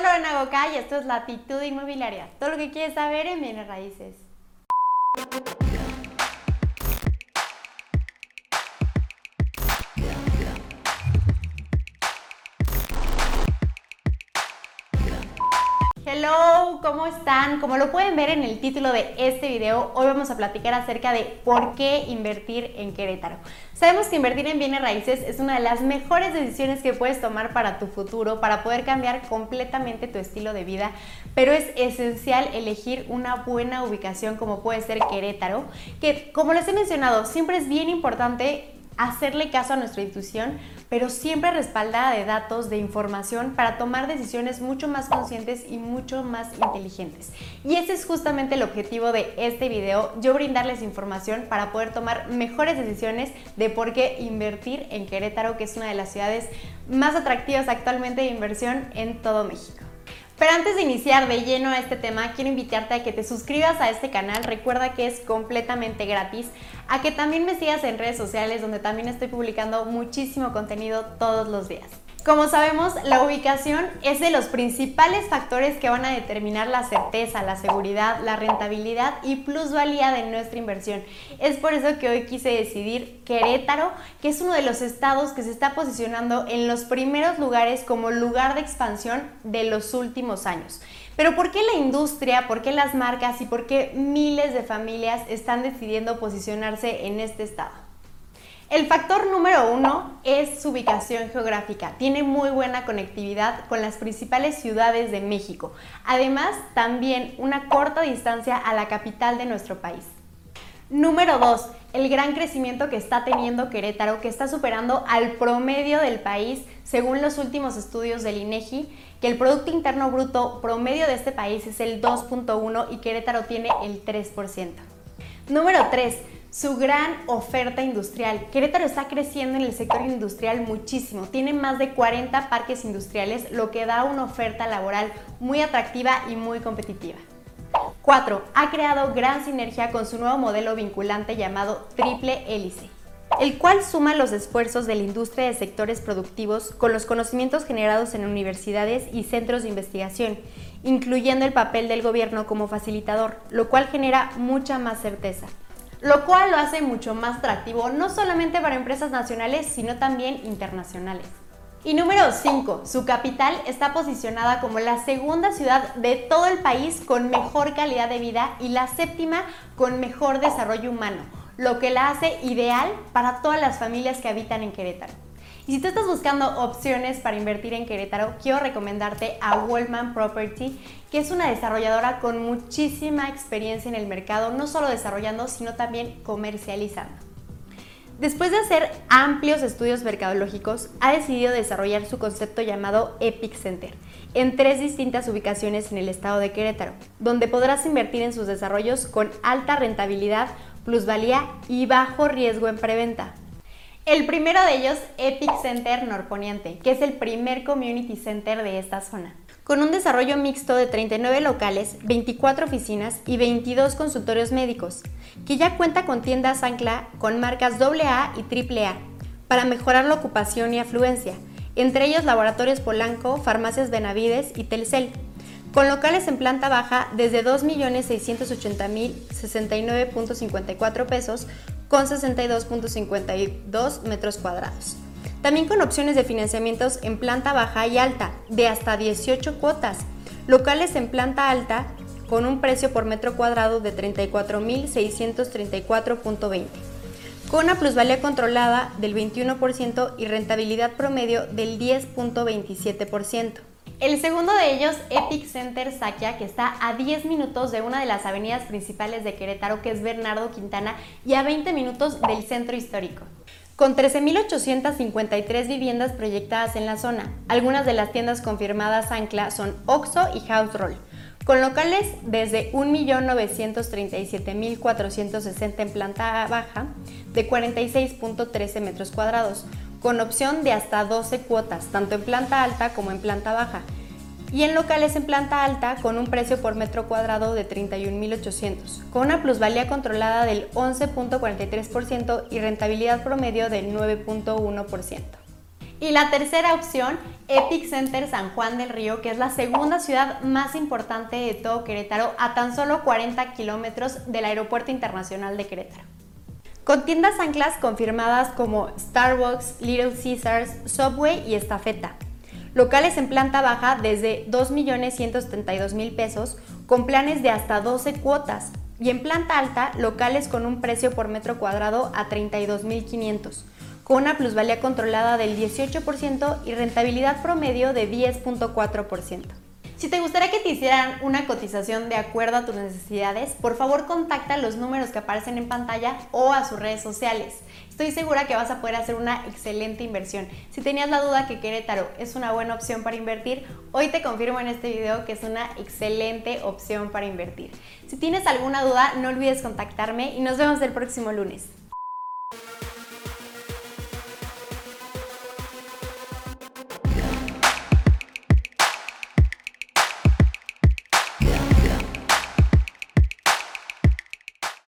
Soy Lorena Goca y esto es Latitud Inmobiliaria. Todo lo que quieres saber en bienes raíces. Hello, ¿cómo están? Como lo pueden ver en el título de este video, hoy vamos a platicar acerca de por qué invertir en Querétaro. Sabemos que invertir en bienes raíces es una de las mejores decisiones que puedes tomar para tu futuro, para poder cambiar completamente tu estilo de vida, pero es esencial elegir una buena ubicación como puede ser Querétaro, que como les he mencionado, siempre es bien importante hacerle caso a nuestra intuición, pero siempre respaldada de datos, de información, para tomar decisiones mucho más conscientes y mucho más inteligentes. Y ese es justamente el objetivo de este video, yo brindarles información para poder tomar mejores decisiones de por qué invertir en Querétaro, que es una de las ciudades más atractivas actualmente de inversión en todo México. Pero antes de iniciar de lleno a este tema, quiero invitarte a que te suscribas a este canal. Recuerda que es completamente gratis. A que también me sigas en redes sociales donde también estoy publicando muchísimo contenido todos los días. Como sabemos, la ubicación es de los principales factores que van a determinar la certeza, la seguridad, la rentabilidad y plusvalía de nuestra inversión. Es por eso que hoy quise decidir Querétaro, que es uno de los estados que se está posicionando en los primeros lugares como lugar de expansión de los últimos años. Pero ¿por qué la industria, por qué las marcas y por qué miles de familias están decidiendo posicionarse en este estado? El factor número uno es su ubicación geográfica. Tiene muy buena conectividad con las principales ciudades de México. Además, también una corta distancia a la capital de nuestro país. Número 2. El gran crecimiento que está teniendo Querétaro, que está superando al promedio del país, según los últimos estudios del INEGI, que el Producto Interno Bruto promedio de este país es el 2.1 y Querétaro tiene el 3%. Número 3 su gran oferta industrial. Querétaro está creciendo en el sector industrial muchísimo. Tiene más de 40 parques industriales, lo que da una oferta laboral muy atractiva y muy competitiva. 4. Ha creado gran sinergia con su nuevo modelo vinculante llamado Triple Hélice, el cual suma los esfuerzos de la industria de sectores productivos con los conocimientos generados en universidades y centros de investigación, incluyendo el papel del gobierno como facilitador, lo cual genera mucha más certeza lo cual lo hace mucho más atractivo no solamente para empresas nacionales, sino también internacionales. Y número 5, su capital está posicionada como la segunda ciudad de todo el país con mejor calidad de vida y la séptima con mejor desarrollo humano, lo que la hace ideal para todas las familias que habitan en Querétaro. Y si tú estás buscando opciones para invertir en Querétaro, quiero recomendarte a Wallman Property, que es una desarrolladora con muchísima experiencia en el mercado, no solo desarrollando, sino también comercializando. Después de hacer amplios estudios mercadológicos, ha decidido desarrollar su concepto llamado Epic Center en tres distintas ubicaciones en el estado de Querétaro, donde podrás invertir en sus desarrollos con alta rentabilidad, plusvalía y bajo riesgo en preventa. El primero de ellos, Epic Center Norponiente, que es el primer community center de esta zona. Con un desarrollo mixto de 39 locales, 24 oficinas y 22 consultorios médicos, que ya cuenta con tiendas ancla con marcas AA y AAA para mejorar la ocupación y afluencia, entre ellos Laboratorios Polanco, Farmacias Benavides y Telcel, con locales en planta baja desde 2.680.069.54 pesos con 62.52 metros cuadrados. También con opciones de financiamientos en planta baja y alta de hasta 18 cuotas, locales en planta alta con un precio por metro cuadrado de 34.634.20, con una plusvalía controlada del 21% y rentabilidad promedio del 10.27%. El segundo de ellos, Epic Center Saquia, que está a 10 minutos de una de las avenidas principales de Querétaro, que es Bernardo Quintana, y a 20 minutos del centro histórico. Con 13.853 viviendas proyectadas en la zona, algunas de las tiendas confirmadas Ancla son Oxo y House Roll, con locales desde 1.937.460 en planta baja de 46.13 metros cuadrados, con opción de hasta 12 cuotas, tanto en planta alta como en planta baja, y en locales en planta alta con un precio por metro cuadrado de 31.800, con una plusvalía controlada del 11.43% y rentabilidad promedio del 9.1%. Y la tercera opción, Epic Center San Juan del Río, que es la segunda ciudad más importante de todo Querétaro, a tan solo 40 kilómetros del Aeropuerto Internacional de Querétaro. Con tiendas anclas confirmadas como Starbucks, Little Caesars, Subway y Estafeta. Locales en planta baja desde 2.172.000 pesos con planes de hasta 12 cuotas. Y en planta alta, locales con un precio por metro cuadrado a 32.500 con una plusvalía controlada del 18% y rentabilidad promedio de 10.4%. Si te gustaría que te hicieran una cotización de acuerdo a tus necesidades, por favor contacta los números que aparecen en pantalla o a sus redes sociales. Estoy segura que vas a poder hacer una excelente inversión. Si tenías la duda que Querétaro es una buena opción para invertir, hoy te confirmo en este video que es una excelente opción para invertir. Si tienes alguna duda, no olvides contactarme y nos vemos el próximo lunes.